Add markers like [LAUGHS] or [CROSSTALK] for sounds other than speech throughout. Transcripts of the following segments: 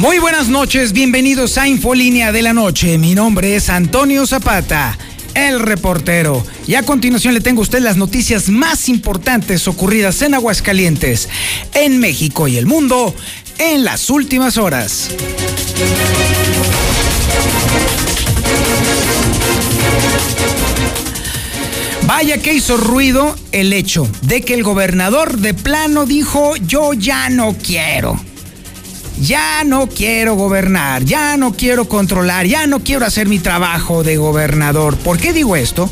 Muy buenas noches, bienvenidos a Infolínea de la Noche. Mi nombre es Antonio Zapata, el reportero. Y a continuación le tengo a usted las noticias más importantes ocurridas en Aguascalientes, en México y el mundo en las últimas horas. Vaya que hizo ruido el hecho de que el gobernador de plano dijo yo ya no quiero ya no quiero gobernar, ya no quiero controlar, ya no quiero hacer mi trabajo de gobernador. ¿Por qué digo esto?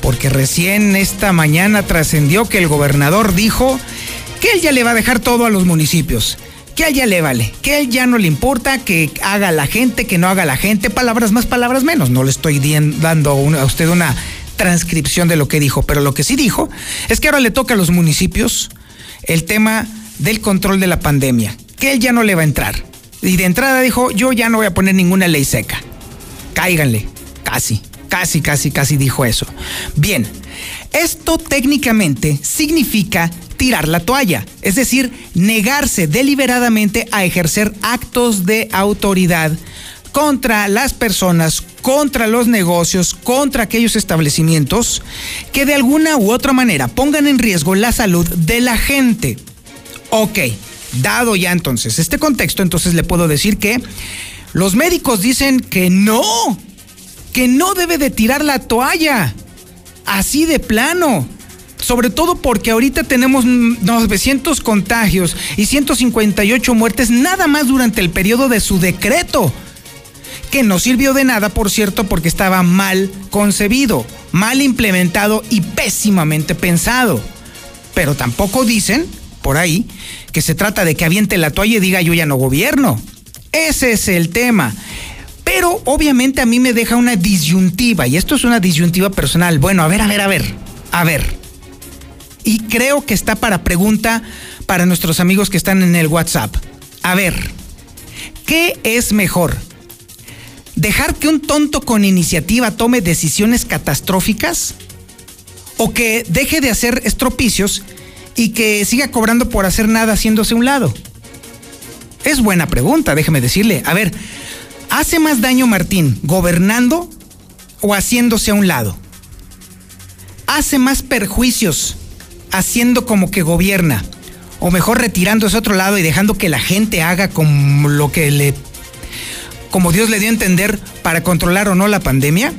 Porque recién esta mañana trascendió que el gobernador dijo que él ya le va a dejar todo a los municipios. Que a él ya le vale, que a él ya no le importa que haga la gente, que no haga la gente, palabras más, palabras menos. No le estoy dando a usted una transcripción de lo que dijo, pero lo que sí dijo es que ahora le toca a los municipios el tema del control de la pandemia que él ya no le va a entrar. Y de entrada dijo, yo ya no voy a poner ninguna ley seca. Cáiganle. Casi, casi, casi, casi dijo eso. Bien, esto técnicamente significa tirar la toalla, es decir, negarse deliberadamente a ejercer actos de autoridad contra las personas, contra los negocios, contra aquellos establecimientos que de alguna u otra manera pongan en riesgo la salud de la gente. Ok, Dado ya entonces este contexto, entonces le puedo decir que los médicos dicen que no, que no debe de tirar la toalla, así de plano. Sobre todo porque ahorita tenemos 900 contagios y 158 muertes nada más durante el periodo de su decreto. Que no sirvió de nada, por cierto, porque estaba mal concebido, mal implementado y pésimamente pensado. Pero tampoco dicen, por ahí, que se trata de que aviente la toalla y diga yo ya no gobierno. Ese es el tema. Pero obviamente a mí me deja una disyuntiva, y esto es una disyuntiva personal. Bueno, a ver, a ver, a ver, a ver. Y creo que está para pregunta para nuestros amigos que están en el WhatsApp. A ver, ¿qué es mejor? ¿Dejar que un tonto con iniciativa tome decisiones catastróficas? ¿O que deje de hacer estropicios y que siga cobrando por hacer nada haciéndose un lado? Es buena pregunta, déjeme decirle. A ver, ¿hace más daño Martín gobernando o haciéndose a un lado? ¿Hace más perjuicios haciendo como que gobierna? O mejor retirándose a otro lado y dejando que la gente haga como lo que le como Dios le dio a entender para controlar o no la pandemia?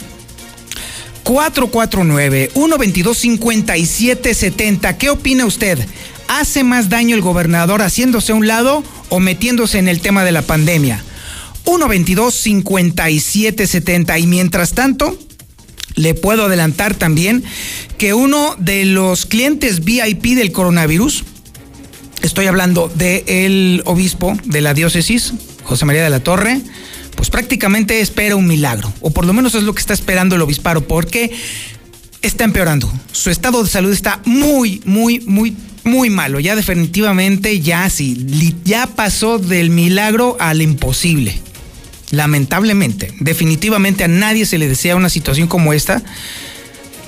449-122-5770. ¿Qué opina usted? ¿Hace más daño el gobernador haciéndose a un lado o metiéndose en el tema de la pandemia? 122-5770. Y mientras tanto, le puedo adelantar también que uno de los clientes VIP del coronavirus, estoy hablando del obispo de la diócesis, José María de la Torre, pues prácticamente espera un milagro, o por lo menos es lo que está esperando el obisparo, porque está empeorando. Su estado de salud está muy, muy, muy, muy malo. Ya definitivamente, ya sí, ya pasó del milagro al imposible. Lamentablemente, definitivamente a nadie se le desea una situación como esta.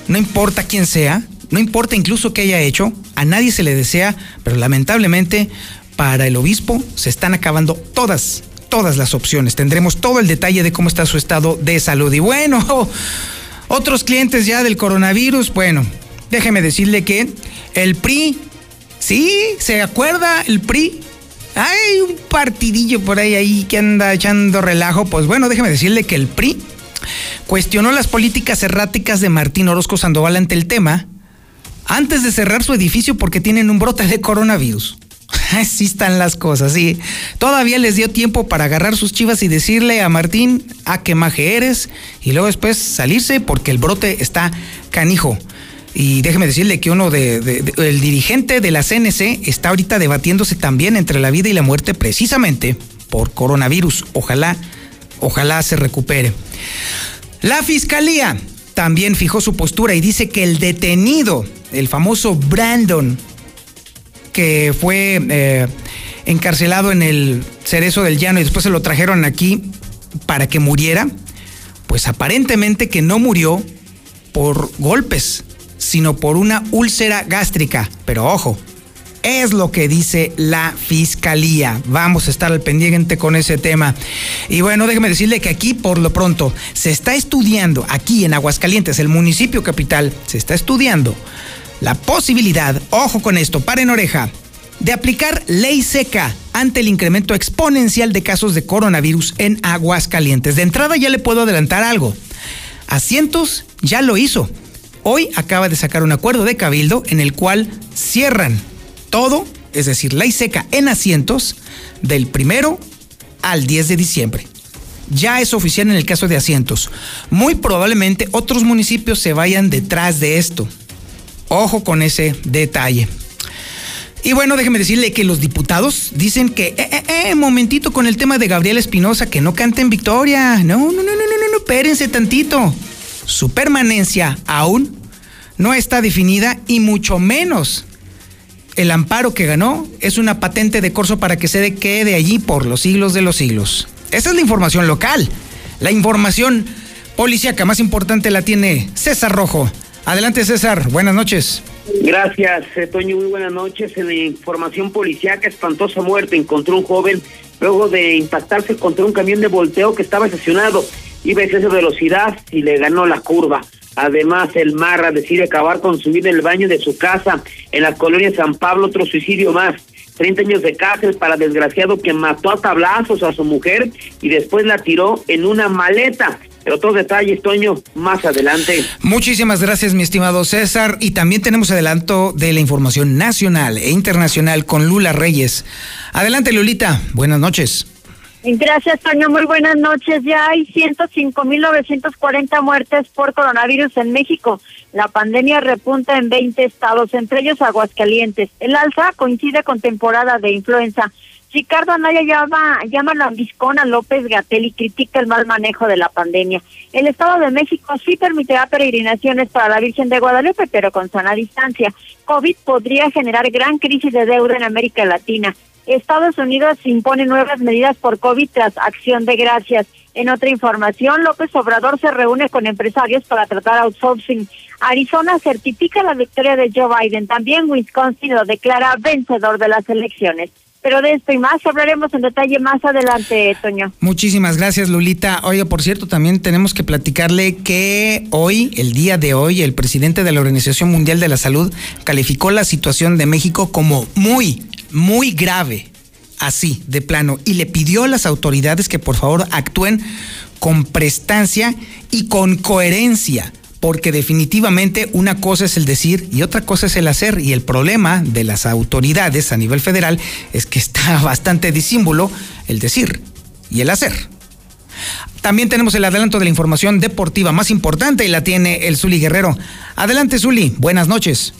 No importa quién sea, no importa incluso qué haya hecho, a nadie se le desea, pero lamentablemente para el obispo se están acabando todas todas las opciones. Tendremos todo el detalle de cómo está su estado de salud. Y bueno, [LAUGHS] otros clientes ya del coronavirus, bueno, déjeme decirle que el PRI, sí, ¿se acuerda el PRI? Hay un partidillo por ahí, ahí que anda echando relajo. Pues bueno, déjeme decirle que el PRI cuestionó las políticas erráticas de Martín Orozco Sandoval ante el tema antes de cerrar su edificio porque tienen un brote de coronavirus. [LAUGHS] Así están las cosas, sí. Todavía les dio tiempo para agarrar sus chivas y decirle a Martín a qué maje eres y luego después salirse porque el brote está canijo. Y déjeme decirle que uno de, el dirigente de la CNC está ahorita debatiéndose también entre la vida y la muerte precisamente por coronavirus. Ojalá, ojalá se recupere. La fiscalía también fijó su postura y dice que el detenido, el famoso Brandon, que fue eh, encarcelado en el Cerezo del Llano y después se lo trajeron aquí para que muriera, pues aparentemente que no murió por golpes, sino por una úlcera gástrica. Pero ojo, es lo que dice la fiscalía. Vamos a estar al pendiente con ese tema. Y bueno, déjeme decirle que aquí por lo pronto se está estudiando, aquí en Aguascalientes, el municipio capital, se está estudiando la posibilidad, ojo con esto, paren oreja, de aplicar ley seca ante el incremento exponencial de casos de coronavirus en Aguascalientes. De entrada ya le puedo adelantar algo. Asientos ya lo hizo. Hoy acaba de sacar un acuerdo de cabildo en el cual cierran todo, es decir, ley seca en asientos del primero al 10 de diciembre. Ya es oficial en el caso de asientos. Muy probablemente otros municipios se vayan detrás de esto. Ojo con ese detalle. Y bueno, déjeme decirle que los diputados dicen que, eh, eh, eh, momentito con el tema de Gabriel Espinosa, que no canten victoria. No, no, no, no, no, no, no, espérense tantito. Su permanencia aún no está definida y mucho menos el amparo que ganó es una patente de corso para que se quede allí por los siglos de los siglos. Esa es la información local. La información policíaca más importante la tiene César Rojo. Adelante César, buenas noches. Gracias, eh, Toño. Muy buenas noches. En la información policíaca, espantosa muerte. Encontró un joven luego de impactarse contra un camión de volteo que estaba estacionado. Iba a exceso de velocidad y le ganó la curva. Además, el Marra decide acabar con su vida en el baño de su casa en la colonia San Pablo. Otro suicidio más. 30 años de cárcel para desgraciado que mató a tablazos a su mujer y después la tiró en una maleta. Pero otros detalles, Toño, más adelante. Muchísimas gracias, mi estimado César. Y también tenemos adelanto de la información nacional e internacional con Lula Reyes. Adelante, Lulita. Buenas noches. Gracias, Toño. Muy buenas noches. Ya hay 105.940 muertes por coronavirus en México. La pandemia repunta en 20 estados, entre ellos Aguascalientes. El alza coincide con temporada de influenza. Ricardo Anaya llama, llama a López Gatel y critica el mal manejo de la pandemia. El Estado de México sí permitirá peregrinaciones para la Virgen de Guadalupe, pero con sana distancia. COVID podría generar gran crisis de deuda en América Latina. Estados Unidos impone nuevas medidas por COVID tras acción de gracias. En otra información, López Obrador se reúne con empresarios para tratar outsourcing. Arizona certifica la victoria de Joe Biden. También Wisconsin lo declara vencedor de las elecciones. Pero de esto y más hablaremos en detalle más adelante, Toño. Muchísimas gracias, Lulita. Oiga, por cierto, también tenemos que platicarle que hoy, el día de hoy, el presidente de la Organización Mundial de la Salud calificó la situación de México como muy, muy grave. Así, de plano. Y le pidió a las autoridades que por favor actúen con prestancia y con coherencia porque definitivamente una cosa es el decir y otra cosa es el hacer. Y el problema de las autoridades a nivel federal es que está [LAUGHS] bastante disímbolo el decir y el hacer. También tenemos el adelanto de la información deportiva más importante y la tiene el Zuli Guerrero. Adelante, Zuli. Buenas noches.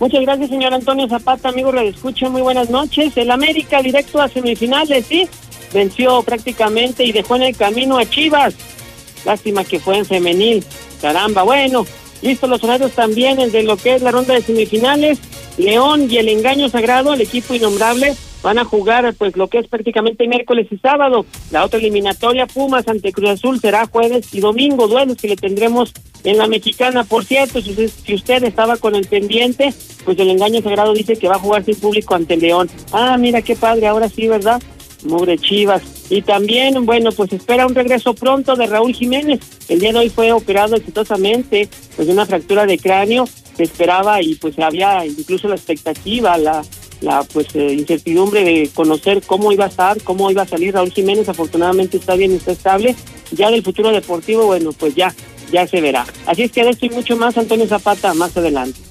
Muchas gracias, señor Antonio Zapata, amigo le escucho. Muy buenas noches. El América directo a semifinales, sí. Venció prácticamente y dejó en el camino a Chivas. Lástima que fue en femenil. Caramba, bueno, listo los horarios también el de lo que es la ronda de semifinales. León y el engaño sagrado, el equipo innombrable, van a jugar pues lo que es prácticamente miércoles y sábado. La otra eliminatoria, Pumas ante Cruz Azul, será jueves y domingo, duelos que le tendremos en la mexicana. Por cierto, si usted, si usted estaba con el pendiente, pues el engaño sagrado dice que va a jugar sin público ante León. Ah, mira qué padre, ahora sí, ¿verdad? Mugre Chivas. Y también, bueno, pues espera un regreso pronto de Raúl Jiménez. El día de hoy fue operado exitosamente, pues de una fractura de cráneo. Se esperaba y pues había incluso la expectativa, la, la pues eh, incertidumbre de conocer cómo iba a estar, cómo iba a salir Raúl Jiménez. Afortunadamente está bien, está estable. Ya del futuro deportivo, bueno, pues ya, ya se verá. Así es que de esto y mucho más, Antonio Zapata, más adelante.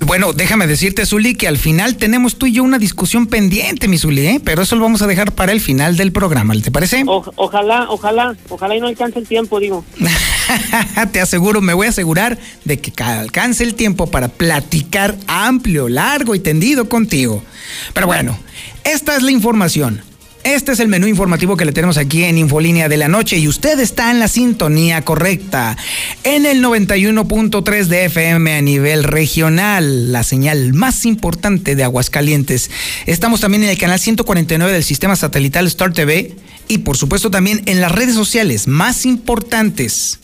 Bueno, déjame decirte, Zuli, que al final tenemos tú y yo una discusión pendiente, mi Zuli, ¿eh? pero eso lo vamos a dejar para el final del programa, ¿te parece? ojalá, ojalá, ojalá y no alcance el tiempo, digo. [LAUGHS] Te aseguro, me voy a asegurar de que alcance el tiempo para platicar amplio, largo y tendido contigo. Pero bueno, esta es la información Este es el menú informativo que le tenemos aquí en Infolínea de la Noche y usted está en la sintonía correcta. En el 91.3 de FM a nivel regional, la señal más importante de Aguascalientes. Estamos también en el canal 149 del sistema satelital Star TV y por supuesto también en las redes sociales más importantes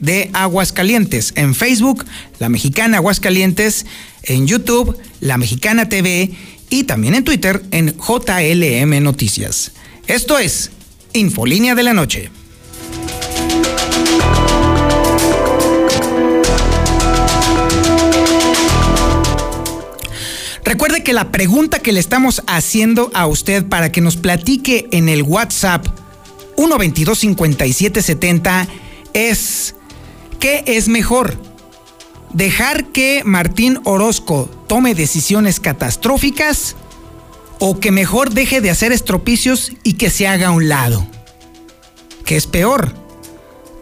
de Aguascalientes. En Facebook, La Mexicana Aguascalientes. En YouTube, La Mexicana TV y también en Twitter en JLM Noticias. Esto es Infolínea de la Noche. Recuerde que la pregunta que le estamos haciendo a usted para que nos platique en el WhatsApp 122 5770 es ¿qué es mejor? Dejar que Martín Orozco tome decisiones catastróficas o que mejor deje de hacer estropicios y que se haga a un lado. ¿Qué es peor?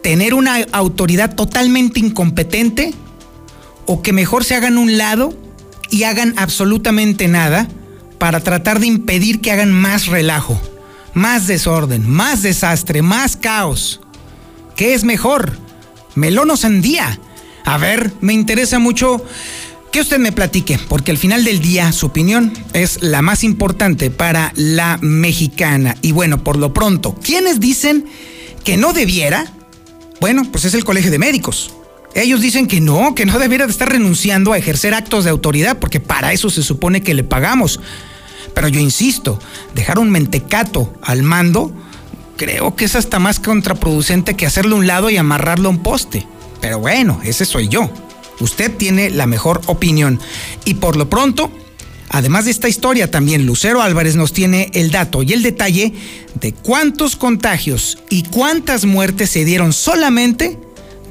¿Tener una autoridad totalmente incompetente o que mejor se hagan a un lado y hagan absolutamente nada para tratar de impedir que hagan más relajo, más desorden, más desastre, más caos? ¿Qué es mejor? ¿Melón o sandía? A ver, me interesa mucho que usted me platique, porque al final del día su opinión es la más importante para la mexicana. Y bueno, por lo pronto, ¿quiénes dicen que no debiera? Bueno, pues es el Colegio de Médicos. Ellos dicen que no, que no debiera de estar renunciando a ejercer actos de autoridad, porque para eso se supone que le pagamos. Pero yo insisto, dejar un mentecato al mando, creo que es hasta más contraproducente que hacerlo a un lado y amarrarlo a un poste. Pero bueno, ese soy yo. Usted tiene la mejor opinión. Y por lo pronto, además de esta historia, también Lucero Álvarez nos tiene el dato y el detalle de cuántos contagios y cuántas muertes se dieron solamente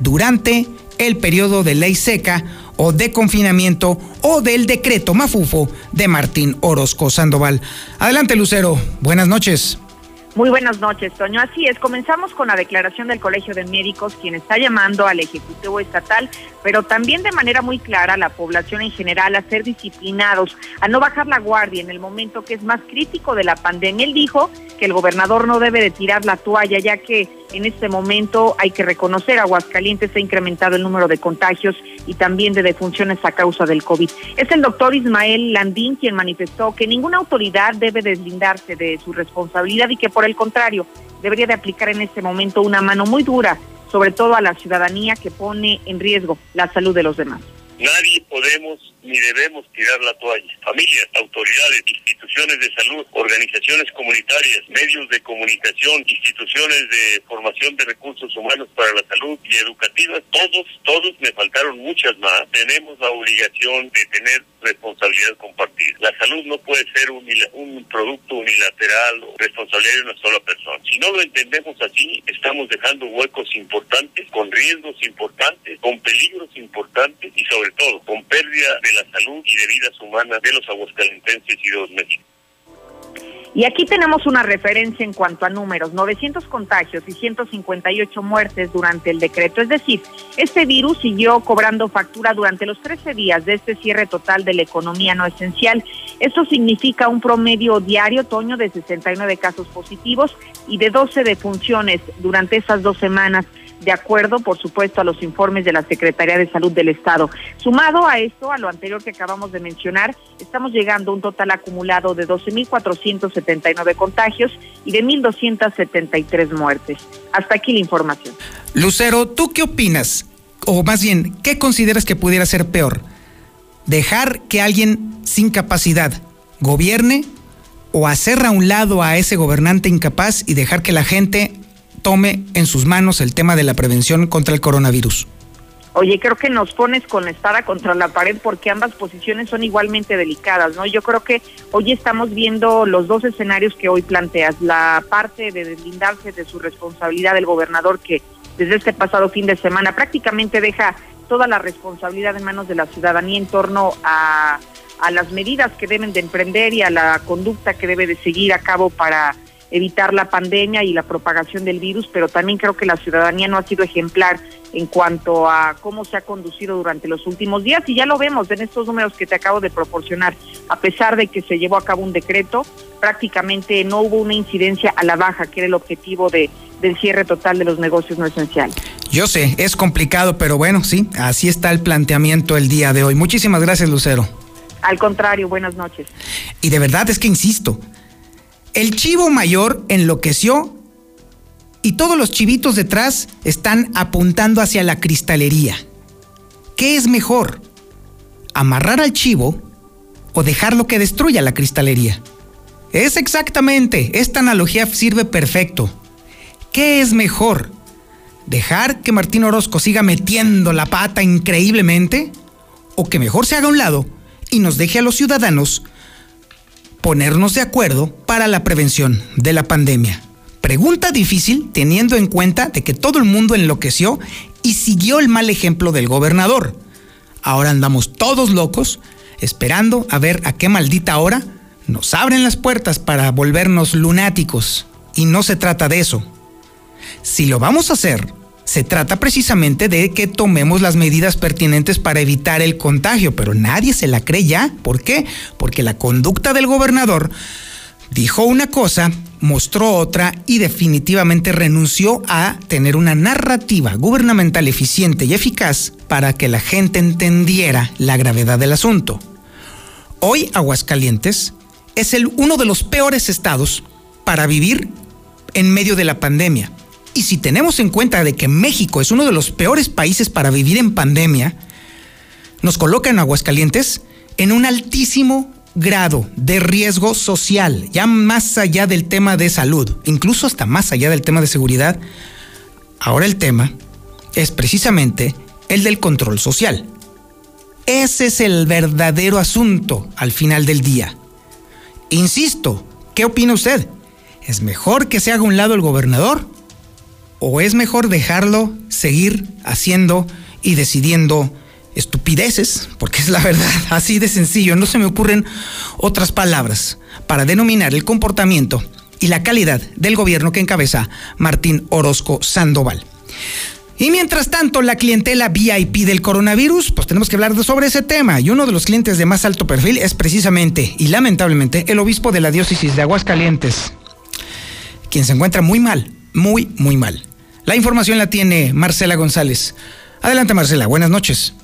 durante el periodo de ley seca o de confinamiento o del decreto mafufo de Martín Orozco Sandoval. Adelante Lucero, buenas noches. Muy buenas noches, Toño. Así es, comenzamos con la declaración del Colegio de Médicos, quien está llamando al Ejecutivo Estatal, pero también de manera muy clara a la población en general a ser disciplinados, a no bajar la guardia en el momento que es más crítico de la pandemia. Él dijo que el gobernador no debe de tirar la toalla, ya que en este momento hay que reconocer, Aguascalientes ha incrementado el número de contagios y también de defunciones a causa del COVID. Es el doctor Ismael Landín quien manifestó que ninguna autoridad debe deslindarse de su responsabilidad y que por el contrario debería de aplicar en este momento una mano muy dura, sobre todo a la ciudadanía que pone en riesgo la salud de los demás. Nadie podemos ni debemos tirar la toalla. Familias, autoridades, instituciones de salud, organizaciones comunitarias, medios de comunicación, instituciones de formación de recursos humanos para la salud y educativas, todos, todos, me faltaron muchas más, tenemos la obligación de tener responsabilidad compartida. La salud no puede ser un, producto unilateral o responsabilidad de una sola persona. Si no lo entendemos así, estamos dejando huecos importantes, con riesgos importantes, con peligros importantes y sobre todo con pérdida de la salud y de vidas humanas de los aguascalentenses y de los mexicanos. Y aquí tenemos una referencia en cuanto a números, 900 contagios y 158 muertes durante el decreto. Es decir, este virus siguió cobrando factura durante los 13 días de este cierre total de la economía no esencial. Esto significa un promedio diario, Toño, de 69 casos positivos y de 12 defunciones durante esas dos semanas de acuerdo, por supuesto, a los informes de la Secretaría de Salud del Estado. Sumado a esto, a lo anterior que acabamos de mencionar, estamos llegando a un total acumulado de 12.479 contagios y de 1.273 muertes. Hasta aquí la información. Lucero, ¿tú qué opinas? O más bien, ¿qué consideras que pudiera ser peor? ¿Dejar que alguien sin capacidad gobierne o hacer a un lado a ese gobernante incapaz y dejar que la gente tome en sus manos el tema de la prevención contra el coronavirus? Oye, creo que nos pones con la espada contra la pared porque ambas posiciones son igualmente delicadas, ¿no? Yo creo que hoy estamos viendo los dos escenarios que hoy planteas. La parte de deslindarse de su responsabilidad del gobernador que desde este pasado fin de semana prácticamente deja toda la responsabilidad en manos de la ciudadanía en torno a, a las medidas que deben de emprender y a la conducta que debe de seguir a cabo para evitar la pandemia y la propagación del virus, pero también creo que la ciudadanía no ha sido ejemplar en cuanto a cómo se ha conducido durante los últimos días y ya lo vemos en estos números que te acabo de proporcionar. A pesar de que se llevó a cabo un decreto, prácticamente no hubo una incidencia a la baja, que era el objetivo de, del cierre total de los negocios no esenciales. Yo sé, es complicado, pero bueno, sí, así está el planteamiento el día de hoy. Muchísimas gracias, Lucero. Al contrario, buenas noches. Y de verdad es que insisto, el chivo mayor enloqueció y todos los chivitos detrás están apuntando hacia la cristalería. ¿Qué es mejor? ¿Amarrar al chivo o dejarlo que destruya la cristalería? Es exactamente, esta analogía sirve perfecto. ¿Qué es mejor? ¿Dejar que Martín Orozco siga metiendo la pata increíblemente? ¿O que mejor se haga a un lado y nos deje a los ciudadanos ponernos de acuerdo para la prevención de la pandemia? Pregunta difícil teniendo en cuenta de que todo el mundo enloqueció y siguió el mal ejemplo del gobernador. Ahora andamos todos locos esperando a ver a qué maldita hora nos abren las puertas para volvernos lunáticos. Y no se trata de eso. Si lo vamos a hacer, se trata precisamente de que tomemos las medidas pertinentes para evitar el contagio, pero nadie se la cree ya. ¿Por qué? Porque la conducta del gobernador dijo una cosa, mostró otra y definitivamente renunció a tener una narrativa gubernamental eficiente y eficaz para que la gente entendiera la gravedad del asunto. Hoy Aguascalientes es el, uno de los peores estados para vivir en medio de la pandemia. Y si tenemos en cuenta de que México es uno de los peores países para vivir en pandemia, nos coloca en Aguascalientes en un altísimo grado de riesgo social, ya más allá del tema de salud, incluso hasta más allá del tema de seguridad. Ahora el tema es precisamente el del control social. Ese es el verdadero asunto al final del día. Insisto, ¿qué opina usted? ¿Es mejor que se haga un lado el gobernador? ¿O es mejor dejarlo seguir haciendo y decidiendo estupideces? Porque es la verdad, [LAUGHS] así de sencillo, no se me ocurren otras palabras para denominar el comportamiento y la calidad del gobierno que encabeza Martín Orozco Sandoval. Y mientras tanto, la clientela VIP del coronavirus, pues tenemos que hablar sobre ese tema. Y uno de los clientes de más alto perfil es precisamente, y lamentablemente, el obispo de la diócesis de Aguascalientes, quien se encuentra muy mal, muy, muy mal. La información la tiene Marcela González. Adelante, Marcela, buenas noches.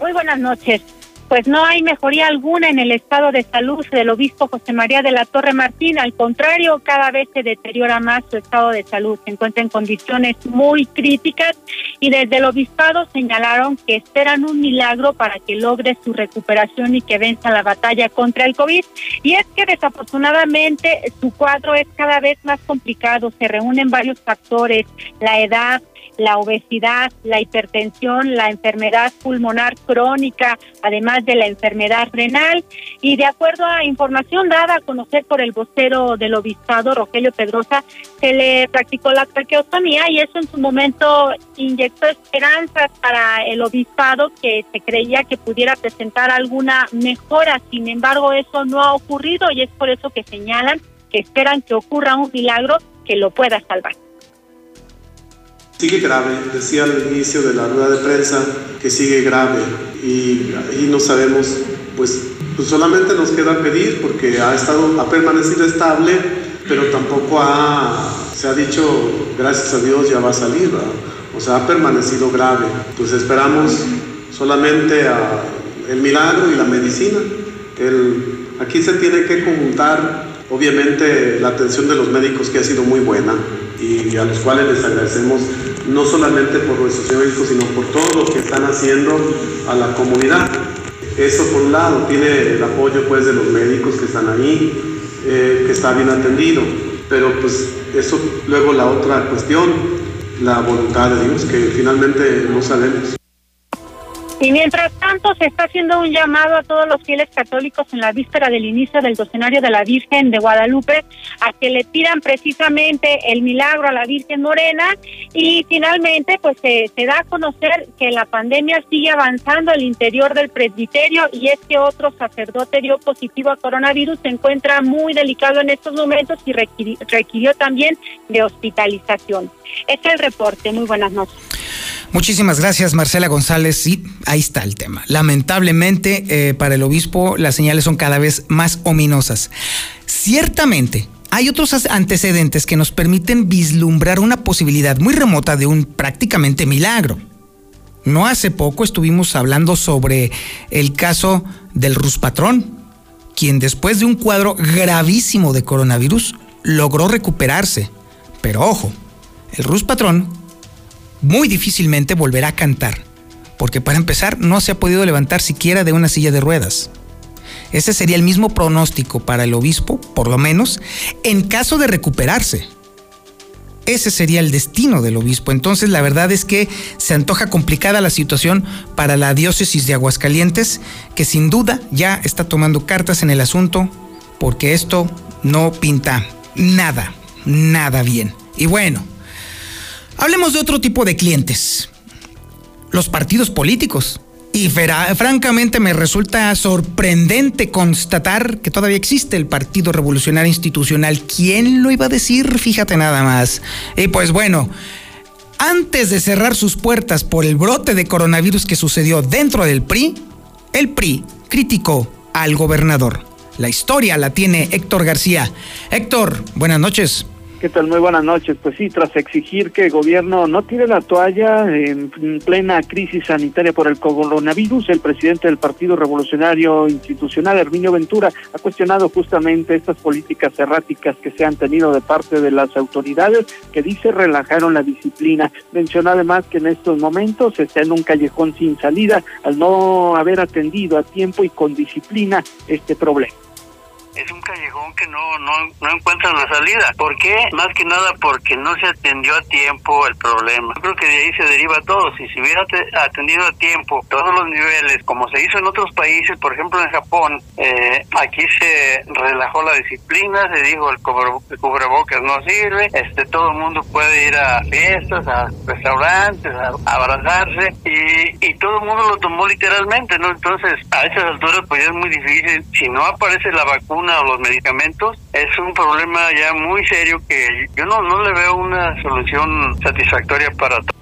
Muy buenas noches pues no hay mejoría alguna en el estado de salud del obispo José María de la Torre Martín. Al contrario, cada vez se deteriora más su estado de salud. Se encuentra en condiciones muy críticas y desde el obispado señalaron que esperan un milagro para que logre su recuperación y que venza la batalla contra el COVID. Y es que desafortunadamente su cuadro es cada vez más complicado. Se reúnen varios factores, la edad, la obesidad, la hipertensión, la enfermedad pulmonar crónica, además de la enfermedad renal. Y de acuerdo a información dada a conocer por el vocero del obispado, Rogelio Pedrosa, se le practicó la traqueotomía y eso en su momento inyectó esperanzas para el obispado que se creía que pudiera presentar alguna mejora. Sin embargo, eso no ha ocurrido y es por eso que señalan que esperan que ocurra un milagro que lo pueda salvar. Sigue grave, decía al inicio de la rueda de prensa que sigue grave y ahí no sabemos, pues, pues solamente nos queda pedir porque ha estado, ha permanecido estable, pero tampoco ha, se ha dicho, gracias a Dios ya va a salir, o sea, ha permanecido grave. Pues esperamos solamente el milagro y la medicina. El, aquí se tiene que conjuntar, obviamente, la atención de los médicos que ha sido muy buena y a los cuales les agradecemos no solamente por nuestros médicos, sino por todo lo que están haciendo a la comunidad. Eso por un lado, tiene el apoyo pues de los médicos que están ahí, eh, que está bien atendido, pero pues eso luego la otra cuestión, la voluntad de Dios, que finalmente no sabemos. Y mientras tanto, se está haciendo un llamado a todos los fieles católicos en la víspera del inicio del docenario de la Virgen de Guadalupe a que le pidan precisamente el milagro a la Virgen Morena. Y finalmente, pues se, da a conocer que la pandemia sigue avanzando al interior del presbiterio y es que otro sacerdote dio positivo a coronavirus, se encuentra muy delicado en estos momentos y requirió, requirió también de hospitalización. Este es el reporte. Muy buenas noches. Muchísimas gracias, Marcela González. Sí, ahí está el tema. Lamentablemente, eh, para el obispo, las señales son cada vez más ominosas. Ciertamente, hay otros antecedentes que nos permiten vislumbrar una posibilidad muy remota de un prácticamente milagro. No hace poco estuvimos hablando sobre el caso del Ruspatrón, quien después de un cuadro gravísimo de coronavirus logró recuperarse. Pero ojo, el Ruspatrón muy difícilmente volverá a cantar, porque para empezar no se ha podido levantar siquiera de una silla de ruedas. Ese sería el mismo pronóstico para el obispo, por lo menos, en caso de recuperarse. Ese sería el destino del obispo. Entonces la verdad es que se antoja complicada la situación para la diócesis de Aguascalientes, que sin duda ya está tomando cartas en el asunto, porque esto no pinta nada, nada bien. Y bueno, Hablemos de otro tipo de clientes, los partidos políticos. Y francamente me resulta sorprendente constatar que todavía existe el Partido Revolucionario Institucional. ¿Quién lo iba a decir? Fíjate nada más. Y pues bueno, antes de cerrar sus puertas por el brote de coronavirus que sucedió dentro del PRI, el PRI criticó al gobernador. La historia la tiene Héctor García. Héctor, buenas noches. ¿Qué tal? Muy buenas noches. Pues sí, tras exigir que el gobierno no tire la toalla en plena crisis sanitaria por el coronavirus, el presidente del Partido Revolucionario Institucional, Herminio Ventura, ha cuestionado justamente estas políticas erráticas que se han tenido de parte de las autoridades, que dice relajaron la disciplina. Mencionó además que en estos momentos está en un callejón sin salida al no haber atendido a tiempo y con disciplina este problema es un callejón que no, no, no encuentra la salida. ¿Por qué? Más que nada porque no se atendió a tiempo el problema. Yo creo que de ahí se deriva todo. Si se hubiera atendido a tiempo todos los niveles, como se hizo en otros países, por ejemplo en Japón, eh, aquí se relajó la disciplina, se dijo el, cubrebocas no sirve, este todo el mundo puede ir a fiestas, a restaurantes, a, abrazarse y, y todo el mundo lo tomó literalmente, ¿no? Entonces, a esas alturas pues es muy difícil. Si no aparece la vacuna, o los medicamentos, es un problema ya muy serio que yo no, no le veo una solución satisfactoria para todos.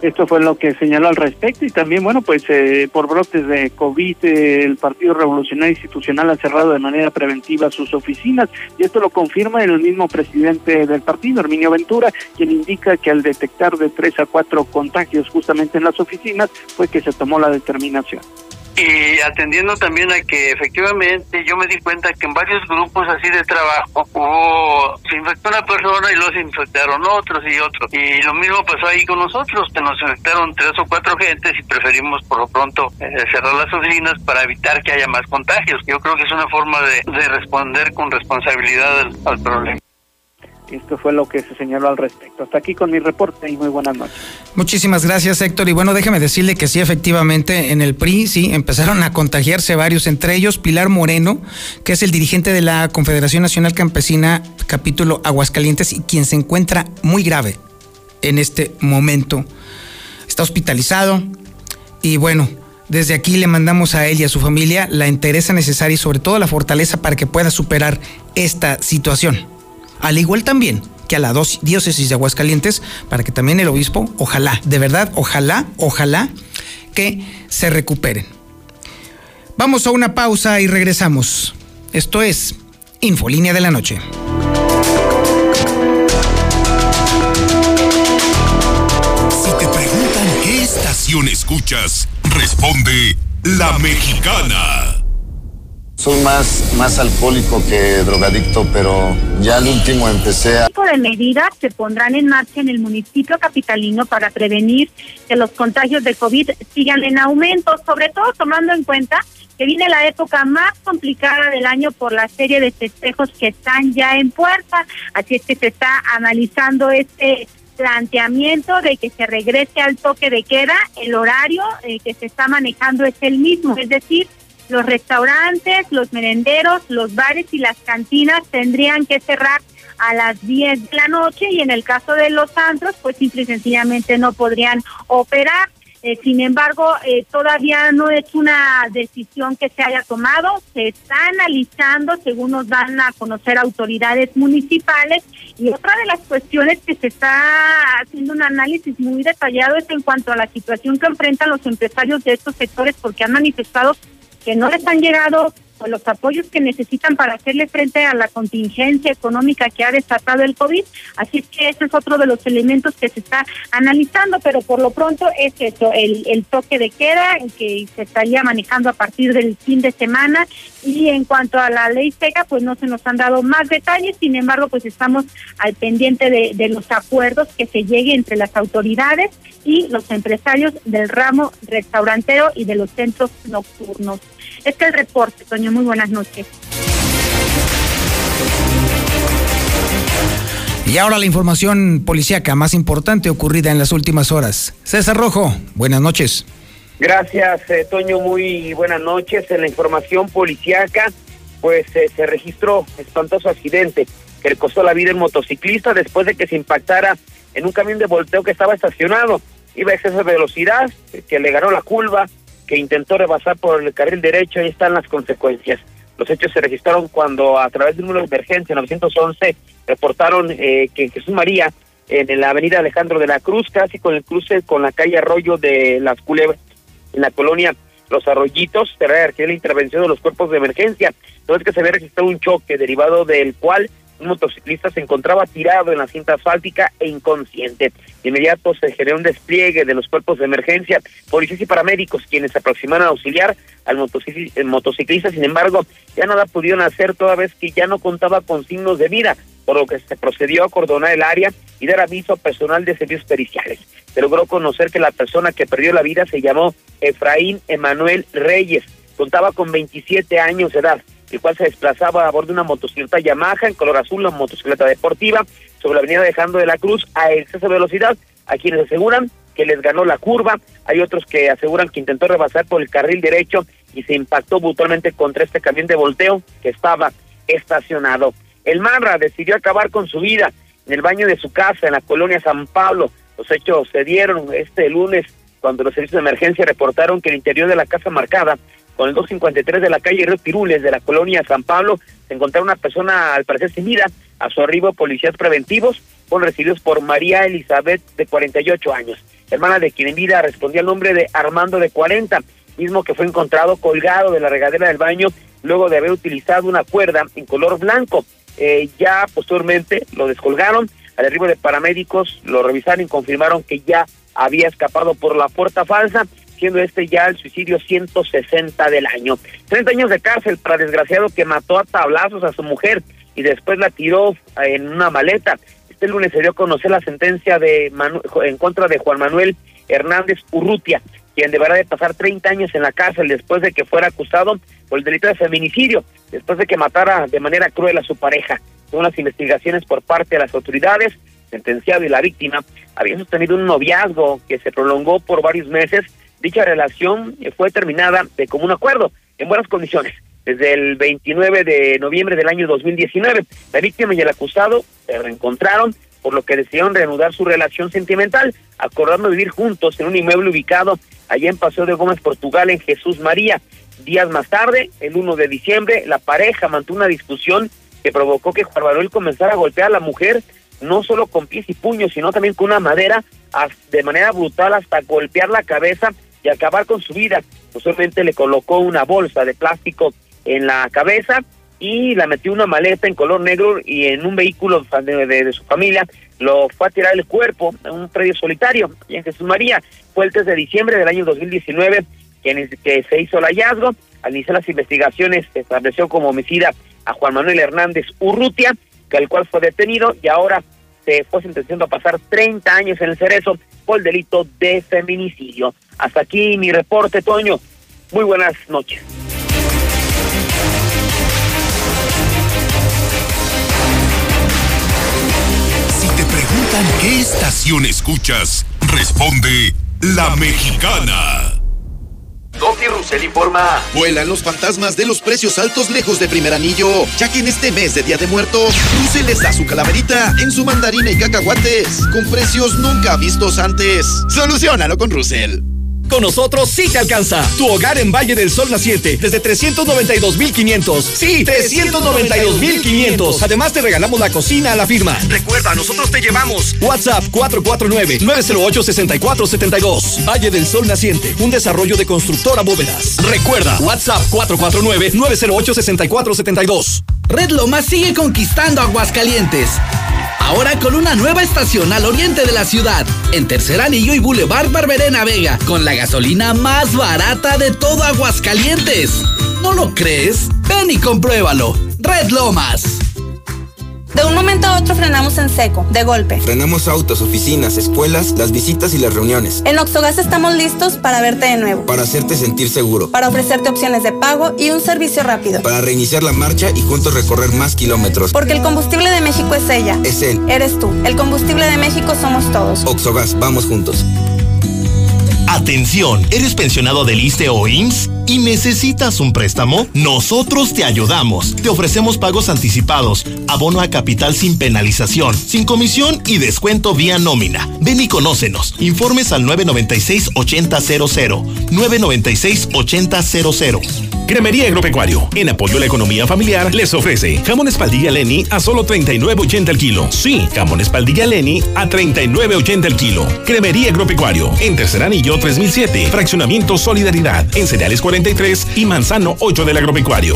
Esto fue lo que señaló al respecto y también, bueno, pues eh, por brotes de COVID, eh, el Partido Revolucionario Institucional ha cerrado de manera preventiva sus oficinas y esto lo confirma el mismo presidente del partido, Herminio Ventura, quien indica que al detectar de tres a cuatro contagios justamente en las oficinas fue que se tomó la determinación y atendiendo también a que efectivamente yo me di cuenta que en varios grupos así de trabajo hubo, se infectó una persona y luego se infectaron otros y otros. Y lo mismo pasó ahí con nosotros, que nos infectaron tres o cuatro gentes y preferimos por lo pronto eh, cerrar las oficinas para evitar que haya más contagios. Yo creo que es una forma de, responder con responsabilidad al problema. Esto fue lo que se señaló al respecto. Hasta aquí con mi reporte y muy buenas noches. Muchísimas gracias, Héctor. Y bueno, déjeme decirle que sí, efectivamente, en el PRI, sí, empezaron a contagiarse varios, entre ellos Pilar Moreno, que es el dirigente de la Confederación Nacional Campesina, capítulo Aguascalientes, y quien se encuentra muy grave en este momento. Está hospitalizado y bueno, desde aquí le mandamos a él y a su familia la entereza necesaria y sobre todo la fortaleza para que pueda superar esta situación al igual también que a la diócesis de Aguascalientes, para que también el obispo, ojalá, de verdad, ojalá, ojalá que se recuperen. Vamos a una pausa y regresamos. Esto es Infolínea de la Noche. Si te preguntan qué estación escuchas, responde La Mexicana. Soy más, más alcohólico que drogadicto, pero ya al último empecé a... ¿Qué tipo de medidas se pondrán en marcha en el municipio capitalino para prevenir que los contagios de COVID sigan en aumento? Sobre todo tomando en cuenta que viene la época más complicada del año por la serie de festejos que están ya en puerta. Así es que se está analizando este planteamiento de que se regrese al toque de queda, el horario eh, que se está manejando es el mismo, es decir, los restaurantes, los merenderos, los bares y las cantinas tendrían que cerrar a las 10 de la noche y en el caso de los antros, pues simple y sencillamente no podrían operar. Eh, sin embargo, eh, todavía no es una decisión que se haya tomado, se está analizando según nos dan a conocer autoridades municipales y otra de las cuestiones que se está haciendo un análisis muy detallado es en cuanto a la situación que enfrentan los empresarios de estos sectores porque han manifestado que no les han llegado pues, los apoyos que necesitan para hacerle frente a la contingencia económica que ha desatado el COVID. Así que ese es otro de los elementos que se está analizando, pero por lo pronto es eso, el, el toque de queda que se estaría manejando a partir del fin de semana. Y en cuanto a la ley seca, pues no se nos han dado más detalles, sin embargo, pues estamos al pendiente de, de los acuerdos que se llegue entre las autoridades y los empresarios del ramo restaurantero y de los centros nocturnos. Este es el reporte, Toño. Muy buenas noches. Y ahora la información policíaca más importante ocurrida en las últimas horas. César Rojo, buenas noches. Gracias, eh, Toño. Muy buenas noches. En la información policíaca, pues eh, se registró espantoso accidente que le costó la vida al motociclista después de que se impactara en un camión de volteo que estaba estacionado. Iba a exceso de velocidad, que le ganó la curva, que intentó rebasar por el carril derecho, ahí están las consecuencias. Los hechos se registraron cuando a través de un número de emergencia 911 reportaron eh, que Jesús María en la avenida Alejandro de la Cruz, casi con el cruce con la calle Arroyo de las Culebras, en la colonia Los Arroyitos, se requirió la intervención de los cuerpos de emergencia. Entonces que se había registrado un choque derivado del cual un motociclista se encontraba tirado en la cinta asfáltica e inconsciente. De inmediato se generó un despliegue de los cuerpos de emergencia, policías y paramédicos, quienes se aproximaron a auxiliar al motociclista. Sin embargo, ya nada pudieron hacer toda vez que ya no contaba con signos de vida, por lo que se procedió a acordonar el área y dar aviso a personal de servicios periciales. Se logró conocer que la persona que perdió la vida se llamó Efraín Emanuel Reyes. Contaba con 27 años de edad el cual se desplazaba a bordo de una motocicleta Yamaha en color azul, una motocicleta deportiva, sobre la avenida Dejando de la Cruz a exceso de velocidad, a quienes aseguran que les ganó la curva, hay otros que aseguran que intentó rebasar por el carril derecho y se impactó brutalmente contra este camión de volteo que estaba estacionado. El Marra decidió acabar con su vida en el baño de su casa en la colonia San Pablo. Los hechos se dieron este lunes cuando los servicios de emergencia reportaron que el interior de la casa marcada con el 253 de la calle Río Pirules de la colonia San Pablo, se encontraba una persona al parecer sin vida. A su arribo, policías preventivos fueron recibidos por María Elizabeth, de 48 años, hermana de quien en vida respondía al nombre de Armando, de 40, mismo que fue encontrado colgado de la regadera del baño luego de haber utilizado una cuerda en color blanco. Eh, ya posteriormente lo descolgaron. Al arribo de paramédicos lo revisaron y confirmaron que ya había escapado por la puerta falsa siendo este ya el suicidio 160 del año. 30 años de cárcel para desgraciado que mató a tablazos a su mujer y después la tiró en una maleta. Este lunes se dio a conocer la sentencia de en contra de Juan Manuel Hernández Urrutia, quien deberá de pasar 30 años en la cárcel después de que fuera acusado por el delito de feminicidio, después de que matara de manera cruel a su pareja. Según las investigaciones por parte de las autoridades, sentenciado y la víctima habían sostenido un noviazgo que se prolongó por varios meses Dicha relación fue terminada de común acuerdo, en buenas condiciones, desde el 29 de noviembre del año 2019. La víctima y el acusado se reencontraron, por lo que decidieron reanudar su relación sentimental, acordando vivir juntos en un inmueble ubicado allá en Paseo de Gómez, Portugal, en Jesús María. Días más tarde, el 1 de diciembre, la pareja mantuvo una discusión que provocó que Juan Manuel comenzara a golpear a la mujer, no solo con pies y puños, sino también con una madera, de manera brutal hasta golpear la cabeza y acabar con su vida. Posteriormente le colocó una bolsa de plástico en la cabeza y la metió una maleta en color negro y en un vehículo de, su familia lo fue a tirar el cuerpo en un predio solitario y en Jesús María. Fue el 3 de diciembre del año 2019 que, que se hizo el hallazgo. Al iniciar las investigaciones se estableció como homicida a Juan Manuel Hernández Urrutia, que el cual fue detenido y ahora se fue sentenciando a pasar 30 años en el cerezo por el delito de feminicidio. Hasta aquí mi reporte, Toño. Muy buenas noches. Si te preguntan qué es estación escuchas? Responde La Mexicana. Doki Russell informa. Vuelan los fantasmas de los precios altos lejos de primer anillo, ya que en este mes de Día de Muertos, Russell les da su calaverita en su mandarina y cacahuates, con precios nunca vistos antes. Solucionalo con Russell. Con nosotros sí te alcanza. Tu hogar en Valle del Sol Naciente desde 392.500. Sí, 392.500. Además te regalamos la cocina a la firma. Recuerda, nosotros te llevamos. WhatsApp 449-908-6472. Valle del Sol Naciente, un desarrollo de constructora bóvedas. Recuerda, WhatsApp 449-908-6472. Red Lomas sigue conquistando Aguascalientes. Ahora con una nueva estación al oriente de la ciudad, en Tercer Anillo y Boulevard Barberena Vega, con la gasolina más barata de todo Aguascalientes. ¿No lo crees? Ven y compruébalo. Red Lomas. De un momento a otro frenamos en seco, de golpe. Frenamos autos, oficinas, escuelas, las visitas y las reuniones. En Oxogas estamos listos para verte de nuevo. Para hacerte sentir seguro. Para ofrecerte opciones de pago y un servicio rápido. Para reiniciar la marcha y juntos recorrer más kilómetros. Porque el combustible de México es ella. Es él. Eres tú. El combustible de México somos todos. Oxogas, vamos juntos. Atención, ¿eres pensionado del ISTE o IMSS y necesitas un préstamo? Nosotros te ayudamos. Te ofrecemos pagos anticipados, abono a capital sin penalización, sin comisión y descuento vía nómina. Ven y conócenos. Informes al 996-8000. 996-8000. Cremería Agropecuario, en apoyo a la economía familiar, les ofrece jamón espaldilla Lenny a solo 39.80 el kilo. Sí, jamón espaldilla Lenny a 39.80 el kilo. Cremería Agropecuario, en Tercer Anillo 3007, Fraccionamiento Solidaridad, en Cereales 43 y Manzano 8 del Agropecuario.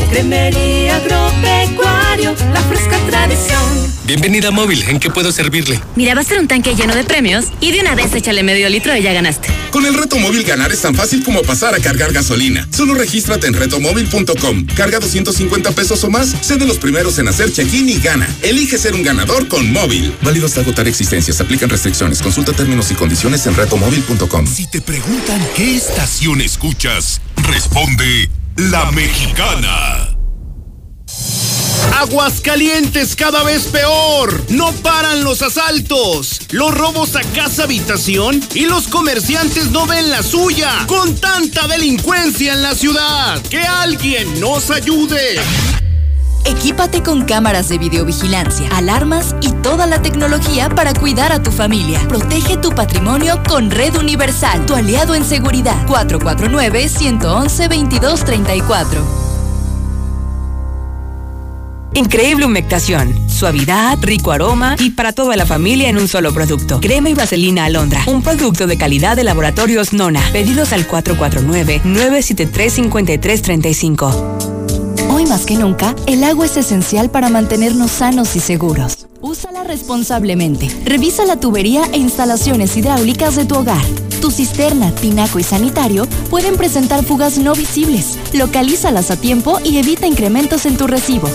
Bienvenida a Móvil, ¿en qué puedo servirle? Mira, va a ser un tanque lleno de premios y de una vez échale medio litro y ya ganaste. Con el reto móvil ganar es tan fácil como pasar a cargar gasolina. Solo regístrate en retomóvil.com. Carga 250 pesos o más, sé de los primeros en hacer check-in y gana. Elige ser un ganador con móvil. Válido hasta agotar existencias. Aplican restricciones. Consulta términos y condiciones en retomóvil.com. Si te preguntan qué estación escuchas, responde La Mexicana. Aguascalientes cada vez peor. No paran los asaltos, los robos a casa habitación y los comerciantes no ven la suya. Con tanta delincuencia en la ciudad, que alguien nos ayude. Equípate con cámaras de videovigilancia, alarmas y toda la tecnología para cuidar a tu familia. Protege tu patrimonio con Red Universal, tu aliado en seguridad. 449 111 2234. Increíble humectación, suavidad, rico aroma y para toda la familia en un solo producto. Crema y vaselina alondra, un producto de calidad de laboratorios Nona. Pedidos al 449-973-5335. Hoy más que nunca, el agua es esencial para mantenernos sanos y seguros. Úsala responsablemente. Revisa la tubería e instalaciones hidráulicas de tu hogar. Tu cisterna, tinaco y sanitario pueden presentar fugas no visibles. Localízalas a tiempo y evita incrementos en tu recibo.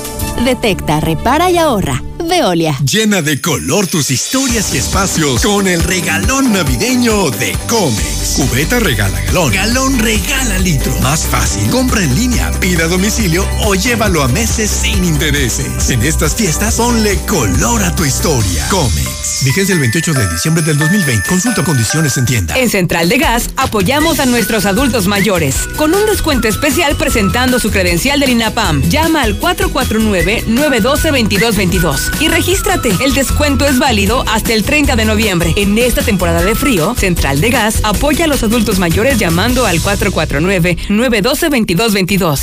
Detecta, repara y ahorra. Veolia. Llena de color tus historias y espacios con el regalón navideño de Comex. Cubeta regala galón. Galón regala litro. Más fácil. Compra en línea, pida a domicilio o llévalo a meses sin intereses. En estas fiestas, ponle color a tu historia. Comex. Vigencia el 28 de diciembre del 2020. Consulta condiciones en tienda. En Central de Gas apoyamos a nuestros adultos mayores con un descuento especial presentando su credencial del INAPAM. Llama al 449-912-2222 y regístrate. El descuento es válido hasta el 30 de noviembre. En esta temporada de frío, Central de Gas apoya a los adultos mayores llamando al 449-912-2222.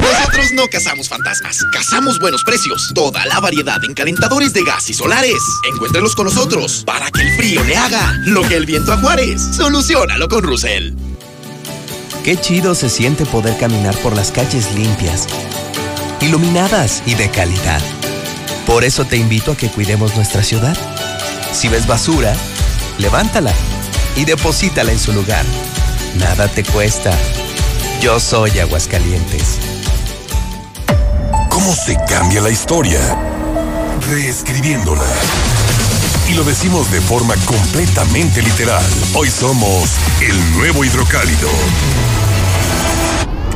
Nosotros no cazamos fantasmas, cazamos buenos precios. Toda la variedad en calentadores de gas y solares. Encuéntrelos con nosotros para que el frío le haga lo que el viento a Juárez. Solucionalo con Russell. Qué chido se siente poder caminar por las calles limpias, iluminadas y de calidad. Por eso te invito a que cuidemos nuestra ciudad. Si ves basura, levántala y deposítala en su lugar. Nada te cuesta. Yo soy Aguascalientes. ¿Cómo se cambia la historia? Reescribiéndola. Y lo decimos de forma completamente literal. Hoy somos el nuevo hidrocálido.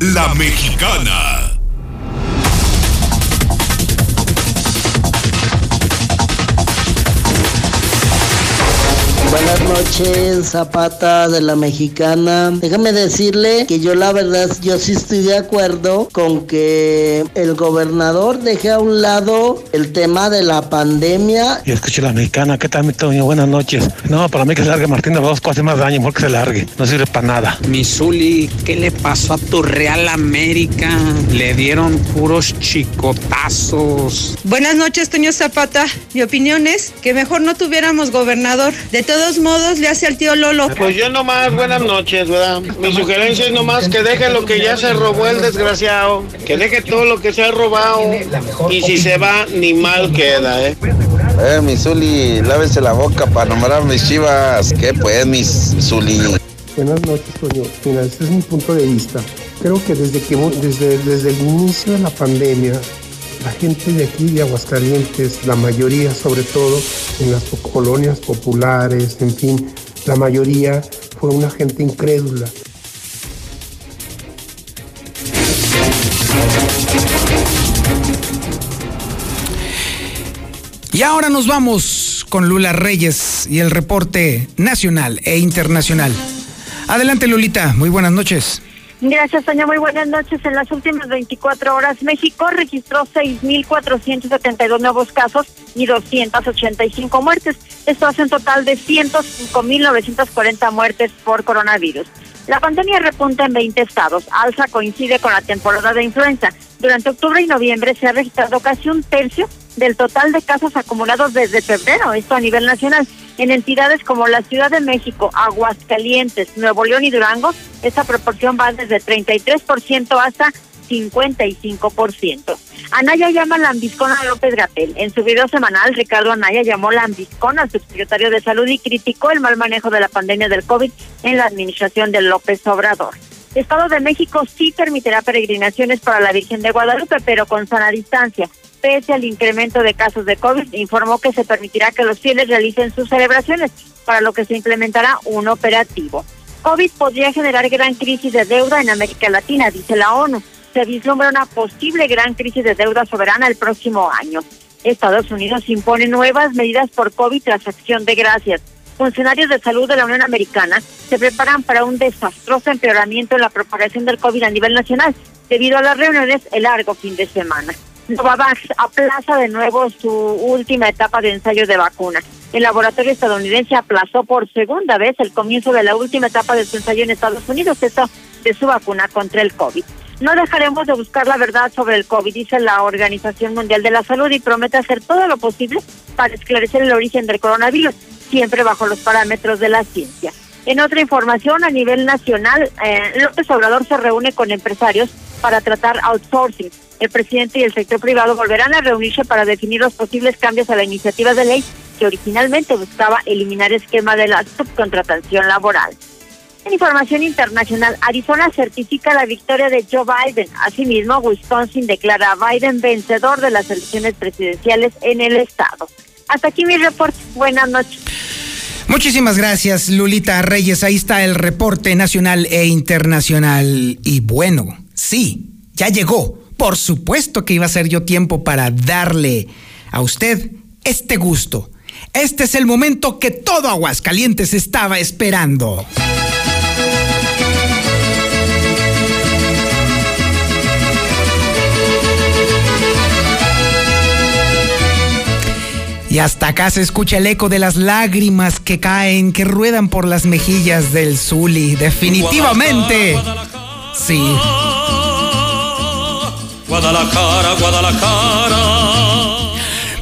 La Mexicana. Buenas noches, Zapata de la Mexicana. Déjame decirle que yo la verdad, yo sí estoy de acuerdo con que el gobernador deje a un lado el tema de la pandemia. Yo escucho la mexicana, ¿qué tal mi Toño? Buenas noches. No, para mí que se largue Martín de Bosco hace más daño, mejor que se largue. No sirve para nada. Misuli, ¿qué le pasó a tu Real América? Le dieron puros chicotazos. Buenas noches, Toño Zapata. Mi opinión es que mejor no tuviéramos gobernador. De todos modos, le hace al tío Lolo. Pues yo nomás, buenas noches, ¿verdad? Mi sugerencia es nomás que deje lo que ya se robó el desgraciado. Que deje todo lo que se ha robado. Y si se va, ni mal queda, ¿eh? Eh, mi Zuli, lávese la boca para nombrar mis chivas. ¿Qué pues, mis Zuli? Buenas noches, Toño. Mira, este es mi punto de vista. Creo que desde, que, desde, desde el inicio de la pandemia, la gente de aquí, de Aguascalientes, la mayoría, sobre todo en las colonias populares, en fin, la mayoría fue una gente incrédula. Y ahora nos vamos con Lula Reyes y el reporte nacional e internacional. Adelante, Lulita. Muy buenas noches. Gracias, Toño. Muy buenas noches. En las últimas 24 horas, México registró 6.472 nuevos casos y 285 muertes. Esto hace un total de 105.940 muertes por coronavirus. La pandemia repunta en 20 estados. Alza coincide con la temporada de influenza. Durante octubre y noviembre se ha registrado casi un tercio del total de casos acumulados desde febrero, esto a nivel nacional. En entidades como la Ciudad de México, Aguascalientes, Nuevo León y Durango, esa proporción va desde 33% hasta 55%. Anaya llama lambiscón a López Gatel. En su video semanal, Ricardo Anaya llamó lambiscón al subsecretario de Salud y criticó el mal manejo de la pandemia del COVID en la administración de López Obrador. Estado de México sí permitirá peregrinaciones para la Virgen de Guadalupe, pero con sana distancia. Pese al incremento de casos de COVID, informó que se permitirá que los fieles realicen sus celebraciones, para lo que se implementará un operativo. COVID podría generar gran crisis de deuda en América Latina, dice la ONU. Se vislumbra una posible gran crisis de deuda soberana el próximo año. Estados Unidos impone nuevas medidas por COVID tras acción de gracias funcionarios de salud de la Unión Americana se preparan para un desastroso empeoramiento en la propagación del COVID a nivel nacional debido a las reuniones el largo fin de semana. Novavax aplaza de nuevo su última etapa de ensayo de vacuna. El laboratorio estadounidense aplazó por segunda vez el comienzo de la última etapa de su ensayo en Estados Unidos, esto de su vacuna contra el COVID. No dejaremos de buscar la verdad sobre el COVID, dice la Organización Mundial de la Salud, y promete hacer todo lo posible para esclarecer el origen del coronavirus siempre bajo los parámetros de la ciencia. En otra información, a nivel nacional, eh, López Obrador se reúne con empresarios para tratar outsourcing. El presidente y el sector privado volverán a reunirse para definir los posibles cambios a la iniciativa de ley que originalmente buscaba eliminar el esquema de la subcontratación laboral. En información internacional, Arizona certifica la victoria de Joe Biden. Asimismo, Wisconsin declara a Biden vencedor de las elecciones presidenciales en el estado. Hasta aquí mi reporte. Buenas noches. Muchísimas gracias, Lulita Reyes. Ahí está el reporte nacional e internacional. Y bueno, sí, ya llegó. Por supuesto que iba a ser yo tiempo para darle a usted este gusto. Este es el momento que todo Aguascalientes estaba esperando. Y hasta acá se escucha el eco de las lágrimas que caen, que ruedan por las mejillas del Zuli. Definitivamente. Sí. Guadalajara, Guadalajara.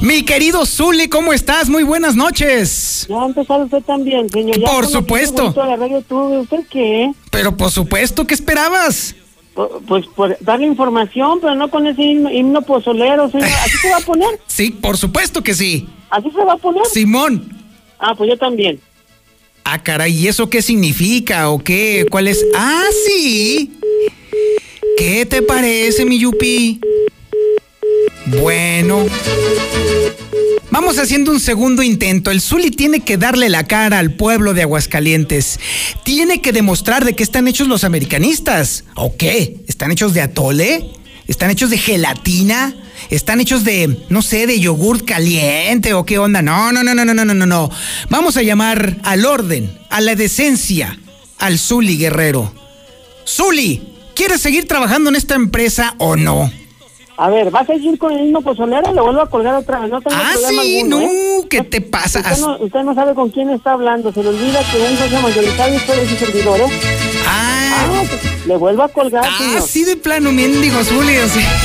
Mi querido Zuli, ¿cómo estás? Muy buenas noches. Ya empezado usted también, señor. por supuesto. La radio, ¿Usted qué? Pero por supuesto, ¿qué esperabas? Pues, pues darle información, pero no con ese himno, himno pozolero, señor. ¿Así se va a poner? [LAUGHS] Sí, por supuesto que sí. ¿Así se va a poner? Simón. Ah, pues yo también. Ah, caray, ¿y eso qué significa o qué? ¿Cuál es? Ah, sí. ¿Qué te parece, mi Yupi? Bueno. Vamos haciendo un segundo intento. El Zuli tiene que darle la cara al pueblo de Aguascalientes. Tiene que demostrar de qué están hechos los americanistas. ¿O qué? ¿Están hechos de atole? ¿Están hechos de gelatina? ¿Están hechos de, no sé, de yogurt caliente o qué onda? No, no, no, no, no, no, no, no. Vamos a llamar al orden, a la decencia, al Zuli Guerrero. Zuli, ¿quieres seguir trabajando en esta empresa o no? A ver, ¿vas a seguir con el mismo pozolero? Le vuelvo a colgar otra vez. No tengo ah, sí, alguno, no, ¿eh? ¿qué te pasa? Usted no, usted no sabe con quién está hablando. Se le olvida que un socio mayoritario es su servidor, ¿eh? Ah, le vuelvo a colgar, ah, señor. sí de plano, mendigo Zuli, o sea.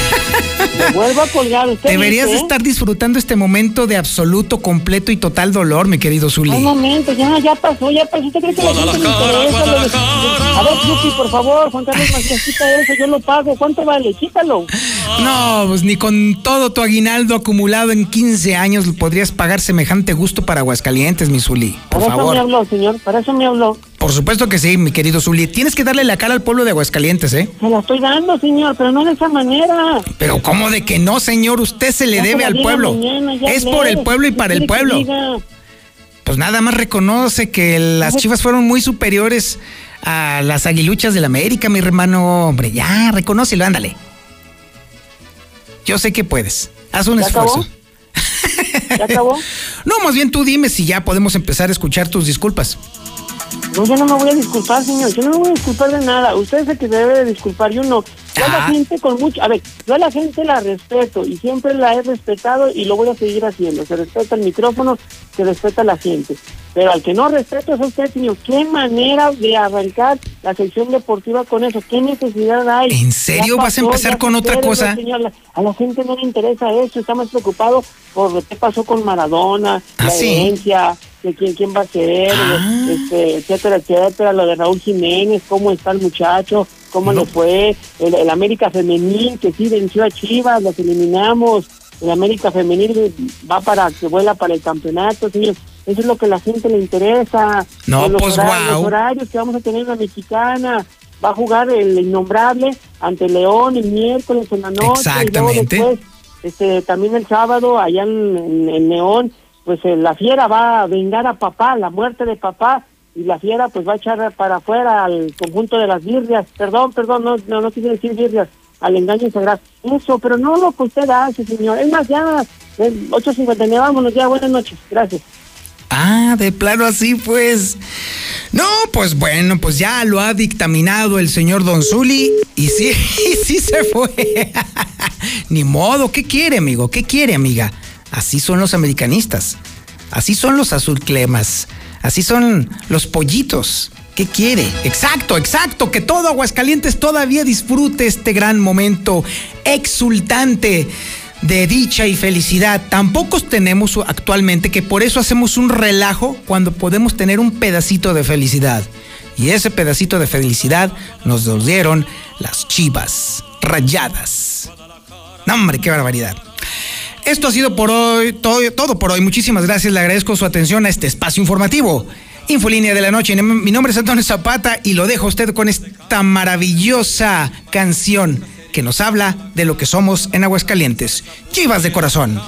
Le vuelvo a colgar. Usted Deberías dice, estar disfrutando este momento de absoluto, completo y total dolor, mi querido Zuli. Un momento, ya, ya pasó, ya pasó. ¿Usted cree que la gente interesa de- A ver, Yuki, por favor, Juan Carlos Macías, quita eso, yo lo pago. ¿Cuánto vale? Quítalo. No, pues ni con todo tu aguinaldo acumulado en 15 años podrías pagar semejante gusto para Aguascalientes, mi Zuli. Por Para eso me habló, señor, para eso me habló. Por supuesto que sí, mi querido Zuli. Tienes que darle la cara al pueblo de Aguascalientes, ¿eh? Se la estoy dando, señor, pero no de esa manera. Pero ¿cómo de que no, señor? Usted se le Ya debe la al pueblo. mañana, es por el pueblo y ¿Qué para el pueblo. Pues nada más reconoce que las chivas fueron muy superiores a las aguiluchas del América, mi hermano. Hombre, ya, reconócelo, ándale. Yo sé que puedes. Haz un esfuerzo. ¿Ya acabó? [LAUGHS] No, más bien tú dime si ya podemos empezar a escuchar tus disculpas. No, yo no me voy a disculpar, señor. Yo no me voy a disculpar de nada. Usted es el que se debe de disculpar, yo no. Yo a la gente con mucho... A ver, yo a la gente la respeto y siempre la he respetado y lo voy a seguir haciendo. Se respeta el micrófono, se respeta la gente. Pero al que no respeto es a usted, señor. ¿Qué manera de arrancar la sección deportiva con eso? ¿Qué necesidad hay? ¿En serio vas a empezar con otra cosa? señor. A la gente no le interesa eso. Está más preocupado por lo que pasó con Maradona, ¿Ah, la sí? herencia, de quién, quién va a ser, Ah. este, etcétera, etcétera, lo de Raúl Jiménez, cómo está el muchacho, cómo le fue, el, el América Femenil, que sí venció a Chivas, los eliminamos, el América Femenil va para, que vuela para el campeonato, señor. Eso es lo que a la gente le interesa. No, los, pues, horarios, guau. los horarios que vamos a tener en la mexicana. Va a jugar el innombrable ante León el miércoles en la noche. Exactamente. Y luego después, este, también el sábado, allá en, en- en León, pues eh, la fiera va a vengar a papá, la muerte de papá, y la fiera pues va a echar para afuera al conjunto de las birrias. Perdón, perdón, no, no, no quise decir birrias, al engaño sagrado. Eso, pero no lo que usted hace, señor. Es más, ya, eh, 8.59, vámonos ya, buenas noches, gracias. Ah, de plano así, pues. No, pues bueno, pues ya lo ha dictaminado el señor Don Zuli y sí, [LAUGHS] y sí se fue. [LAUGHS] Ni modo, ¿qué quiere, amigo? ¿Qué quiere, amiga? Así son los americanistas. Así son los azulclemas. Así son los pollitos. ¿Qué quiere? Exacto, exacto, que todo Aguascalientes todavía disfrute este gran momento exultante de dicha y felicidad. Tan pocos tenemos actualmente que por eso hacemos un relajo cuando podemos tener un pedacito de felicidad. Y ese pedacito de felicidad nos lo dieron las chivas rayadas. No, hombre, qué barbaridad. Esto ha sido por hoy, todo, todo por hoy. Muchísimas gracias, le agradezco su atención a este espacio informativo. Infolínea de la noche. Mi nombre es Antonio Zapata y lo dejo a usted con esta maravillosa canción que nos habla de lo que somos en Aguascalientes. Chivas de corazón.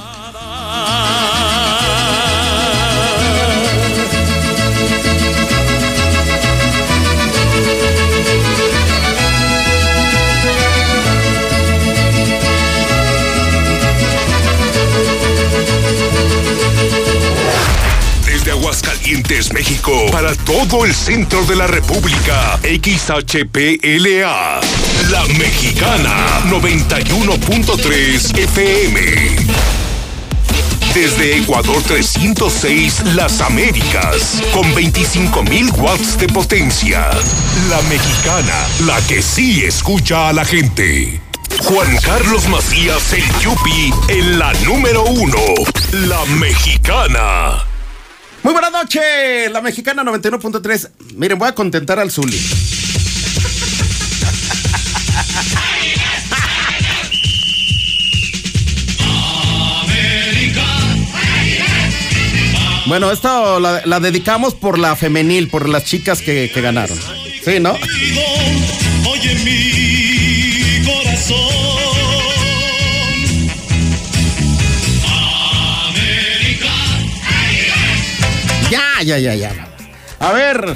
Desde Aguascalientes, México, para todo el centro de la República, XHPLA, La Mexicana, 91.3 FM. Desde Ecuador 306, Las Américas, con 25.000 watts de potencia. La Mexicana, la que sí escucha a la gente. Juan Carlos Macías, el Yupi, en la número uno, La Mexicana. Muy buenas noches, la mexicana 91.3. Miren, voy a contentar al Zuli. Bueno, esto la, la dedicamos por la femenil, por las chicas que, que ganaron. Sí, ¿no? Oye mi corazón. América. Ya, ya, ya, ya. A ver,